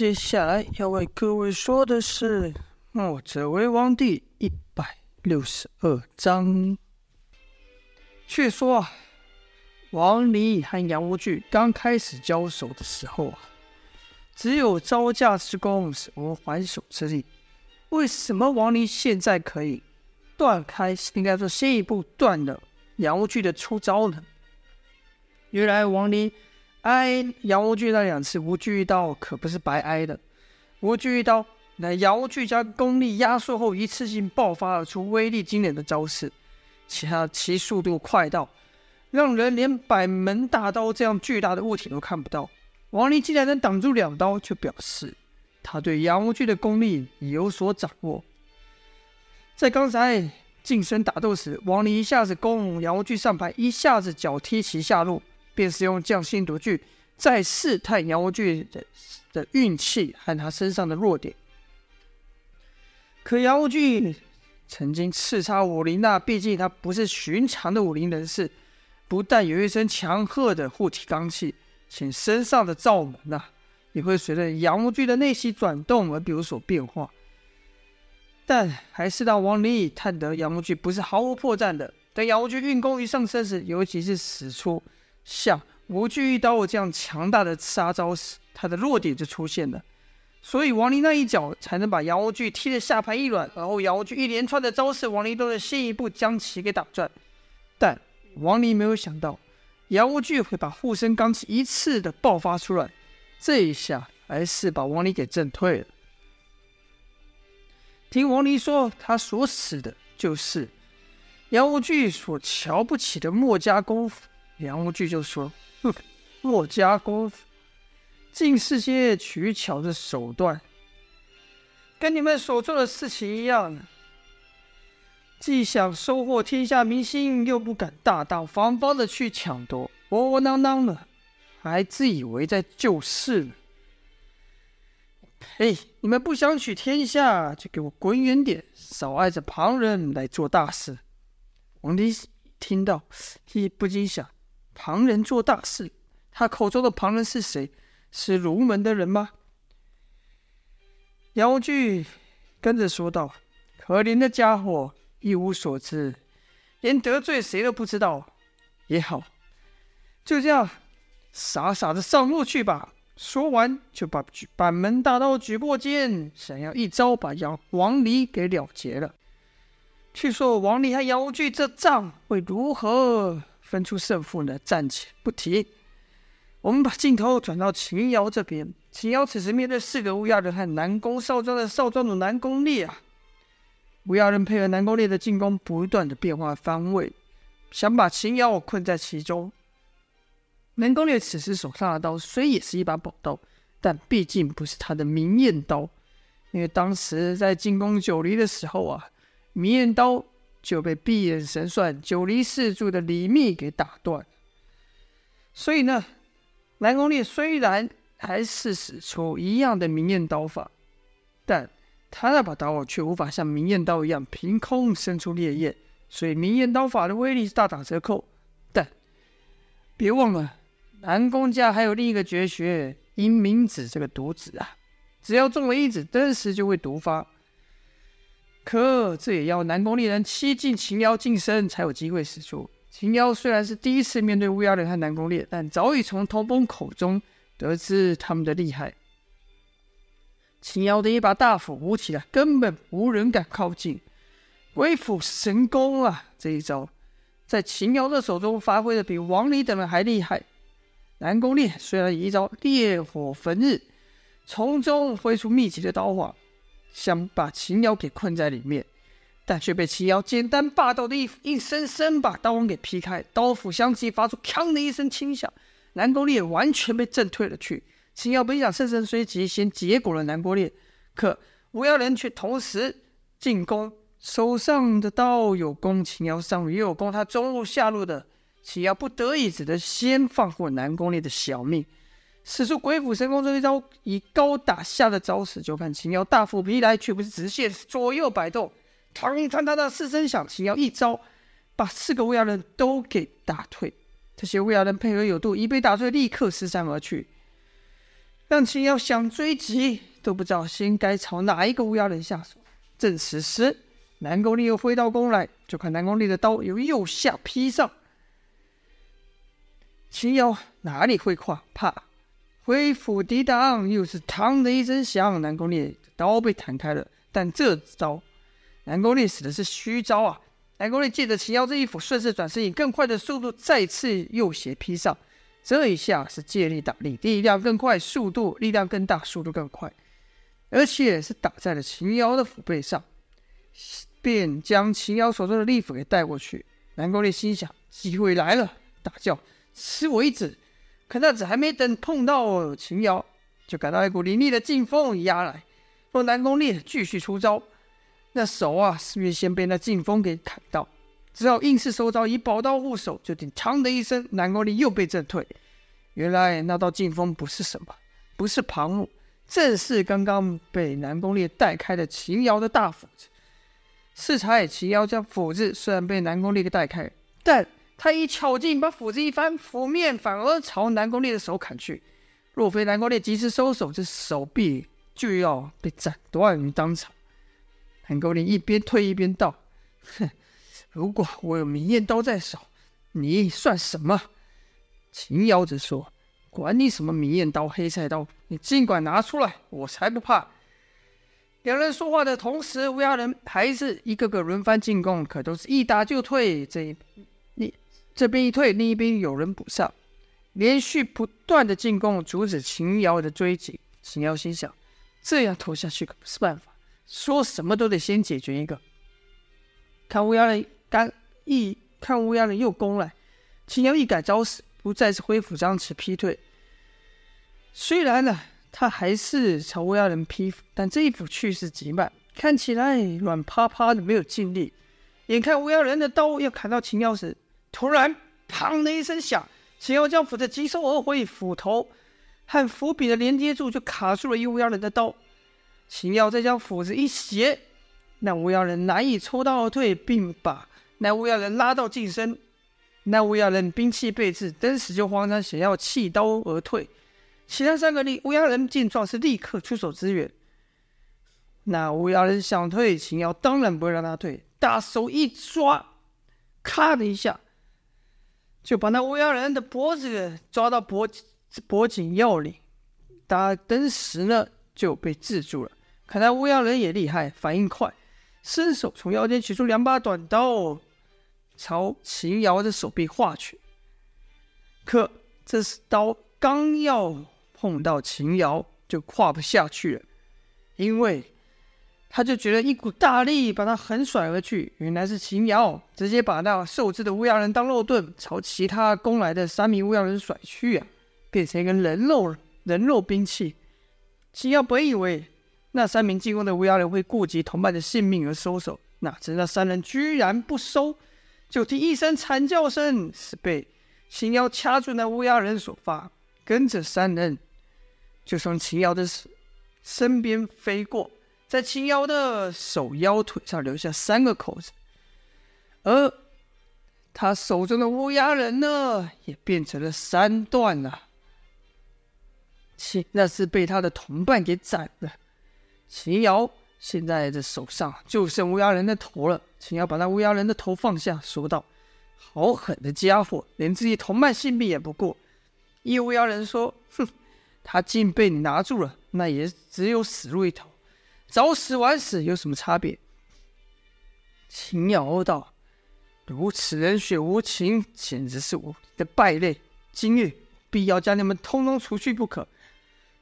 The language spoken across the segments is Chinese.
接下来要为各位说的是《墨者为王》第一百六十二章。却说啊，王离和杨无惧刚开始交手的时候啊，只有招架之功，什么还手之力。为什么王离现在可以断开，应该说先一步断了杨无惧的出招呢？原来王离。挨杨无惧那两次无惧一刀，可不是白挨的。无惧一刀，乃杨无惧将功力压缩后，一次性爆发而出威力惊人的招式。其他其速度快到，让人连百门大刀这样巨大的物体都看不到。王林竟然能挡住两刀，就表示他对杨无惧的功力已有所掌握。在刚才近身打斗时，王林一下子攻杨无惧上排，一下子脚踢其下路。便是用匠心独具，在试探杨无惧的的运气和他身上的弱点。可杨无惧曾经叱咤武林，那毕竟他不是寻常的武林人士，不但有一身强悍的护体罡气，且身上的罩门呐、也会随着杨无惧的内息转动而有所变化。但还是让王离探得杨无惧不是毫无破绽的。等杨无惧运功一上身时，尤其是使出。像无惧一刀这样强大的杀招时，他的弱点就出现了，所以王林那一脚才能把杨无惧踢得下盘一软，然后杨无惧一连串的招式，王林都能先一步将其给打转。但王林没有想到，杨无惧会把护身罡气一次的爆发出来，这一下还是把王林给震退了。听王林说，他所使的就是杨无惧所瞧不起的墨家功夫。梁无惧就说：“哼，墨家功夫，尽是些取巧的手段，跟你们所做的事情一样，既想收获天下民心，又不敢大大方方的去抢夺，窝窝囊囊的，还自以为在救世呢。呸！你们不想取天下，就给我滚远点，少碍着旁人来做大事。”王离听到，也不禁想。旁人做大事，他口中的旁人是谁？是儒门的人吗？杨无惧跟着说道：“可怜的家伙，一无所知，连得罪谁都不知道。也好，就这样傻傻的上路去吧。”说完，就把板门大刀举过肩，想要一招把杨王离给了结了。据说王离和杨无惧这仗会如何？分出胜负呢？暂且不提。我们把镜头转到秦瑶这边。秦瑶此时面对四个乌鸦人和南宫少庄的少庄主南宫烈啊，乌鸦人配合南宫烈的进攻，不断的变化方位，想把秦瑶困在其中。南宫烈此时手上的刀虽也是一把宝刀，但毕竟不是他的明艳刀，因为当时在进攻九黎的时候啊，明艳刀。就被闭眼神算九黎四柱的李密给打断，所以呢，南宫烈虽然还是使出一样的明艳刀法，但他那把刀却无法像明艳刀一样凭空生出烈焰，所以明艳刀法的威力是大打折扣。但别忘了，南宫家还有另一个绝学阴冥子这个毒子啊，只要中了一子，顿时就会毒发。可这也要南宫烈人七进秦瑶近身才有机会使出。秦瑶虽然是第一次面对乌鸦人和南宫烈，但早已从童风口中得知他们的厉害。秦瑶的一把大斧舞起来，根本无人敢靠近。鬼斧神工啊！这一招在秦瑶的手中发挥的比王离等人还厉害。南宫烈虽然以一招烈火焚日，从中挥出密集的刀法。想把秦瑶给困在里面，但却被秦瑶简单霸道的一硬生生把刀网给劈开，刀斧相击，发出“锵”的一声轻响，南宫烈完全被震退了去。秦瑶本想乘胜追击，先结果了南宫烈，可乌鸦人却同时进攻，手上的刀有攻秦瑶上路，也有攻他中路下路的，秦瑶不得已只得先放过南宫烈的小命。使出鬼斧神工这一招，以高打下的招式，就看秦瑶大斧劈来，却不是直线，左右摆动，嘡嘡哒哒四声响，秦瑶一招把四个乌鸦人都给打退。这些乌鸦人配合有度，一被打退，立刻失散而去。让秦瑶想追击都不知道先该朝哪一个乌鸦人下手。正此时，南宫烈又挥刀攻来，就看南宫烈的刀由右下劈上。秦瑶哪里会怕？怕挥斧抵挡，又是“嘡”的一声响，南宫烈的刀被弹开了。但这招，南宫烈使的是虚招啊！南宫烈借着秦瑶这一斧，顺势转身，以更快的速度再次右斜劈上。这一下是借力打力，力量更快，速度力量更大，速度更快，而且是打在了秦瑶的腹背上，便将秦瑶手中的利斧给带过去。南宫烈心想：机会来了，大叫：“吃我一指！”可那子还没等碰到秦瑶，就感到一股凌厉的劲风压来。若南宫烈继续出招，那手啊，是不是先被那劲风给砍到？只好硬是收招，以宝刀护手，就听“嘡”的一声，南宫烈又被震退。原来那道劲风不是什么，不是旁木，正是刚刚被南宫烈带开的秦瑶的大斧子。适才秦瑶将斧子虽然被南宫烈给带开，但他一巧劲，把斧子一翻，斧面反而朝南宫烈的手砍去。若非南宫烈及时收手，这手臂就要被斩断于当场。南宫烈一边退一边道：“哼。”如果我有明艳刀在手，你算什么？秦瑶则说：“管你什么明艳刀、黑菜刀，你尽管拿出来，我才不怕。”两人说话的同时，乌鸦人还是一个个轮番进攻，可都是一打就退。这一，这边一退，另一边有人补上，连续不断的进攻阻止秦瑶的追击。秦瑶心想：这样拖下去可不是办法，说什么都得先解决一个。看乌鸦人。刚一看乌鸦人又攻来，秦瑶一改招式，不再是挥斧张弛劈退。虽然呢，他还是朝乌鸦人劈斧，但这一斧去势极慢，看起来软趴趴的，没有劲力。眼看乌鸦人的刀要砍到秦瑶时，突然“砰”的一声响，秦瑶将斧子急收而回，斧头和斧柄的连接处就卡住了一乌鸦人的刀。秦瑶再将斧子一斜，那乌鸦人难以抽刀而退，并把。那乌鸦人拉到近身，那乌鸦人兵器备至，登时就慌张，想要弃刀而退。其他三个乌鸦人见状是立刻出手支援。那乌鸦人想退，秦瑶当然不会让他退，大手一抓，咔的一下，就把那乌鸦人的脖子抓到脖脖颈要领，他登时呢就被制住了。看来乌鸦人也厉害，反应快，伸手从腰间取出两把短刀。朝秦瑶的手臂划去，可这是刀刚要碰到秦瑶，就跨不下去了，因为他就觉得一股大力把他横甩而去。原来是秦瑶直接把那受制的乌鸦人当肉盾，朝其他攻来的三名乌鸦人甩去啊，变成一个人肉人肉兵器。秦瑶本以为那三名进攻的乌鸦人会顾及同伴的性命而收手，哪知那三人居然不收。就听一声惨叫声，是被秦瑶掐住那乌鸦人所发，跟着三人就从秦瑶的身边飞过，在秦瑶的手腰腿上留下三个口子，而他手中的乌鸦人呢，也变成了三段了。秦那是被他的同伴给斩了，秦瑶。现在这手上就剩乌鸦人的头了，秦瑶把那乌鸦人的头放下，说道：“好狠的家伙，连自己同伴性命也不顾。”一乌鸦人说：“哼，他竟被你拿住了，那也只有死路一条，早死晚死有什么差别？”秦瑶道：“如此冷血无情，简直是我的败类，今日必要将你们通通除去不可。”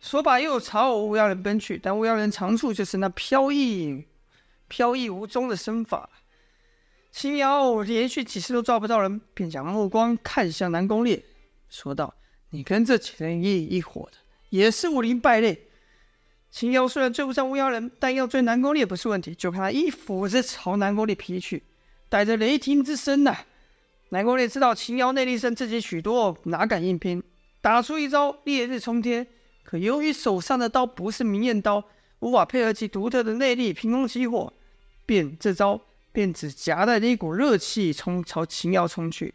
说罢，又朝乌鸦人奔去。但乌鸦人长处就是那飘逸、飘逸无踪的身法。秦瑶连续几次都抓不到人，便将目光看向南宫烈，说道：“你跟这几人一一伙的，也是武林败类。”秦瑶虽然追不上乌鸦人，但要追南宫烈不是问题。就看他一斧子朝南宫烈劈去，带着雷霆之声呐、南宫烈知道秦瑶内力胜自己许多，哪敢硬拼，打出一招烈日冲天。可由于手上的刀不是明艳刀，无法配合其独特的内力，凭空起火，便这招便只夹带着一股热气冲朝秦瑶冲去。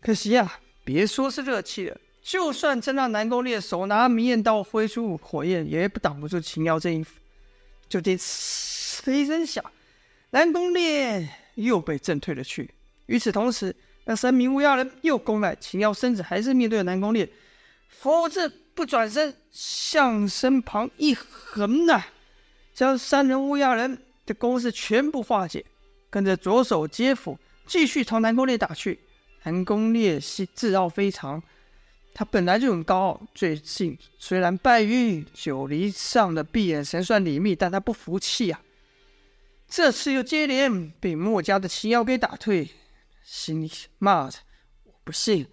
可惜啊，别说是热气了，就算真让南宫烈手拿明艳刀挥出火焰，也不挡不住秦瑶这一。就听“呲”的一声响，南宫烈又被震退了去。与此同时，那三名乌鸦人又攻来，秦瑶身子还是面对着南宫烈，佛子不转身向身旁一横呐、将三人乌鸦人的攻势全部化解，跟着左手接斧，继续朝南宫烈打去。南宫烈是自傲非常。他本来就很高傲，最近虽然败于九黎上的闭眼神算李密，但他不服气啊。这次又接连被墨家的秦瑶给打退，心里骂着：“我不信，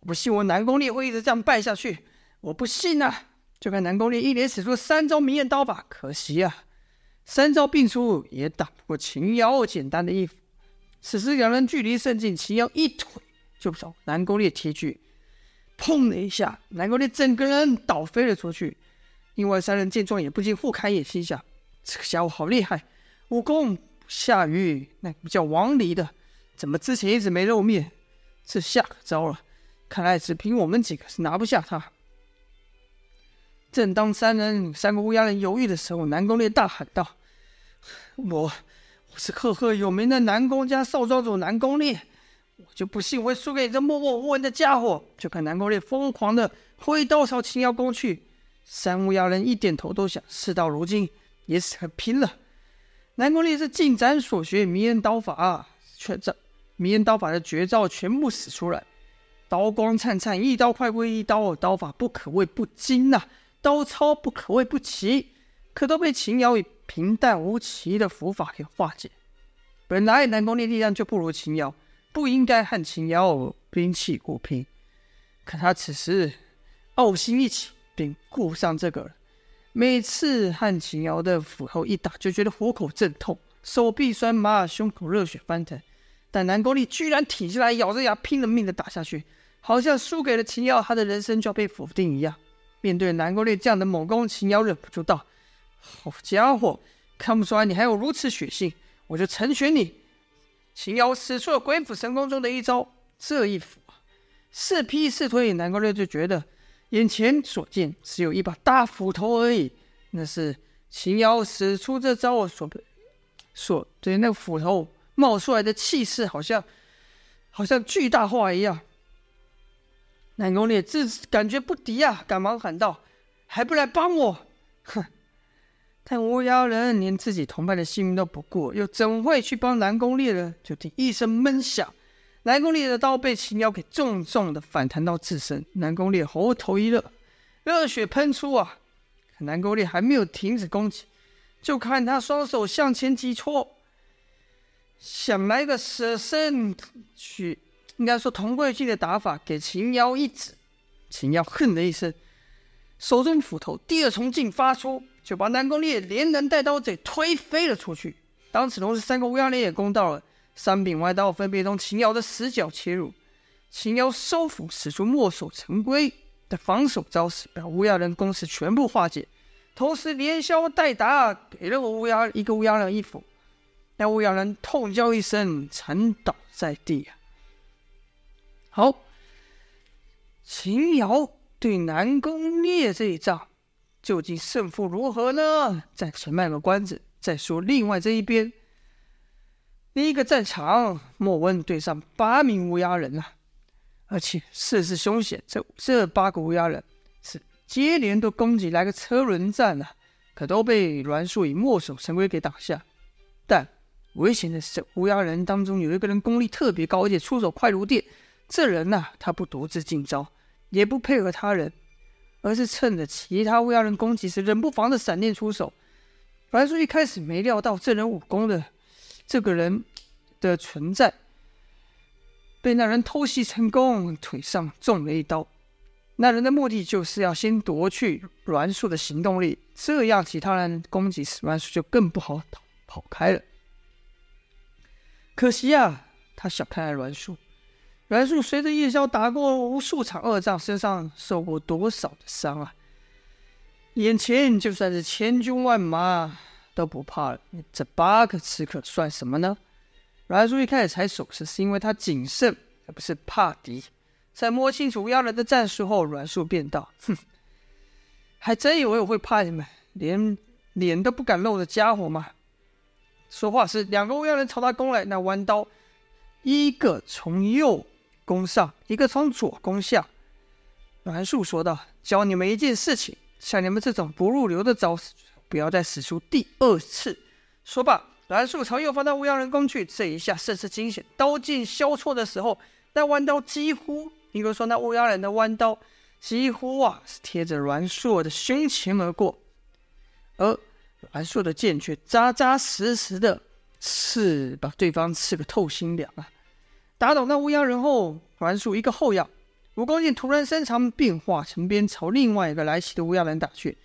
我不信我南宫烈会一直这样败下去，我不信啊！”就看南宫烈一连使出三招明艳刀法，可惜啊，三招并出也挡不过秦瑶简单的一斧。此时两人距离甚近，秦瑶一腿就朝南宫烈踢去。砰的一下，南宫烈整个人倒飞了出去。另外三人见状也不禁互开眼，心想：这个家伙好厉害，武功不下于那个叫王离的，怎么之前一直没露面？这下可糟了，看来只凭我们几个是拿不下他。正当三人三个乌鸦人犹豫的时候，南宫烈大喊道：“我我是赫赫有名的南宫家少庄主南宫烈。”我就不信我会输给你这默默无闻的家伙！就看南宫烈疯狂的挥刀朝秦瑶攻去，三乌鸦人一点头都想。事到如今也是很拼了。南宫烈是尽展所学迷人刀法啊，全这迷人刀法的绝招全部使出来，刀光灿灿，一刀快过一刀，刀法不可谓不精呐、刀操不可谓不奇，可都被秦瑶以平淡无奇的斧法给化解。本来南宫烈力量就不如秦瑶。不应该和秦瑶兵器互拼，可他此时傲心一起，便顾不上这个了。每次和秦瑶的斧头一打，就觉得虎口阵痛，手臂酸麻，胸口热血翻腾。但南宫烈居然挺下来，咬着牙拼了命的打下去，好像输给了秦瑶，他的人生就要被否定一样。面对南宫烈这样的猛攻，秦瑶忍不住道：“好家伙，看不出来你还有如此血性，我就成全你。”秦瑶使出了鬼斧神工中的一招，这一斧啊，似劈似推，南宫烈就觉得眼前所见只有一把大斧头而已。那是秦瑶使出这招所所对那个斧头冒出来的气势，好像好像巨大化一样。南宫烈自感觉不敌啊，赶忙喊道：“还不来帮我！”哼。但乌鸦人连自己同伴的性命都不顾，又怎会去帮南宫烈呢？就听一声闷响，南宫烈的刀被秦瑶给重重的反弹到自身。南宫烈喉头一热，热血喷出啊！可南宫烈还没有停止攻击，就看他双手向前急戳，想来个舍身取，应该说同归于尽的打法，给秦瑶一指。秦瑶哼了一声，手中斧头第二重劲发出。就把南宫烈连人带刀给推飞了出去。当此同时，三个乌鸦人也攻到了，三柄歪刀分别从秦瑶的死角切入。秦瑶收斧，使出墨守成规的防守招式，把乌鸦人攻势全部化解，同时连削带打，给了我乌鸦一个乌鸦人一斧。那乌鸦人痛叫一声，惨倒在地啊！好，秦瑶对南宫烈这一仗。究竟胜负如何呢？暂时卖个关子，再说另外这一边，另一个战场，莫问对上八名乌鸦人啊，而且势势凶险。这这八个乌鸦人是接连都攻击来个车轮战啊，可都被栾树以墨守成规给挡下。但危险的是，乌鸦人当中有一个人功力特别高，而且出手快如电。这人呐、他不独自进招，也不配合他人。而是趁着其他乌鸦人攻击时，冷不防的闪电出手。栾树一开始没料到这人武功的这个人的存在，被那人偷袭成功，腿上中了一刀。那人的目的就是要先夺去栾树的行动力，这样其他人攻击时，栾树就更不好逃跑开了。可惜啊，他小看了栾树。阮树随着夜宵打过无数场恶仗，身上受过多少的伤啊！眼前就算是千军万马都不怕了，这八个刺客算什么呢？阮树一开始才守势，是因为他谨慎，而不是怕敌。在摸清楚乌鸦人的战术后，阮树便道：“哼，还真以为我会怕你们，连脸都不敢露的家伙吗？”说话时，两个乌鸦人朝他攻来，那弯刀一个从右攻上，一个从左攻下。阮树说道：“教你们一件事情，像你们这种不入流的招式，不要再使出第二次。”说罢，阮树朝右方的乌鸦人攻去，这一下甚是惊险，刀剑交错的时候，那弯刀几乎。应该说，那乌鸦人的弯刀几乎啊是贴着阮树的胸前而过，而阮树的剑却扎扎实实的刺，把对方刺个透心凉啊！打倒那乌鸦人后，阮硕一个后仰，蜈蚣剑突然伸长，变化成鞭，朝另外一个来袭的乌鸦人打去。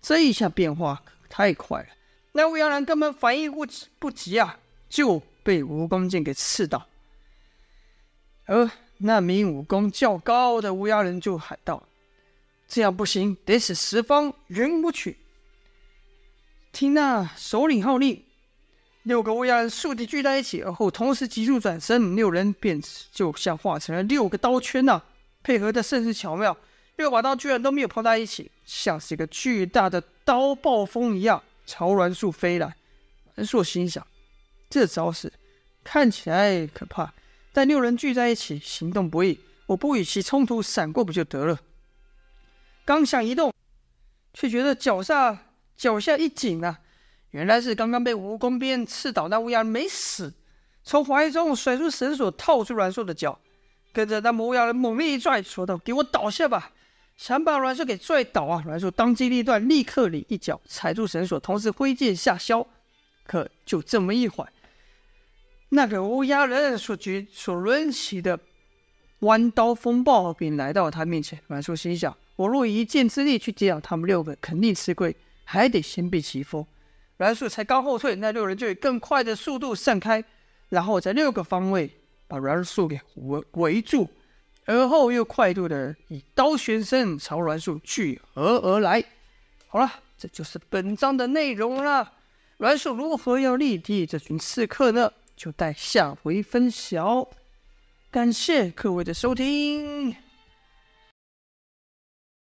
这一下变化可太快了，那乌鸦人根本反应不及不及啊，就被蜈蚣剑给刺到，而。那名武功较高的乌鸦人就喊道：“这样不行，得使十方云舞曲。”听那首领号令，六个乌鸦人竖笛聚在一起，而后同时急速转身，六人便就像化成了六个刀圈呐、配合的甚是巧妙。六把刀居然都没有碰在一起，像是一个巨大的刀暴风一样朝栾树飞来。栾树心想：这招式看起来可怕。但六人聚在一起，行动不易。我不与其冲突，闪过不就得了？刚想移动，却觉得脚下脚下一紧啊！原来是刚刚被蜈蚣鞭刺倒那乌鸦没死，从怀中甩出绳索，套住阮硕的脚，跟着那乌鸦人猛力一拽，说道：“给我倒下吧！”想把阮硕给拽倒啊！阮硕当机立断，立刻里一脚踩住绳索，同时挥剑下削。可就这么一会儿。那个乌鸦人所举所抡起的弯刀风暴便来到他面前。阮硕心想：我若以一剑之力去击倒他们六个，肯定吃亏，还得先避其锋。阮硕才刚后退，那六人就以更快的速度散开，然后在六个方位把阮硕给围围住，而后又快速的以刀旋身朝阮硕聚合而来。好了，这就是本章的内容了。阮硕如何要力敌这群刺客呢？就待下回分晓，感谢各位的收听。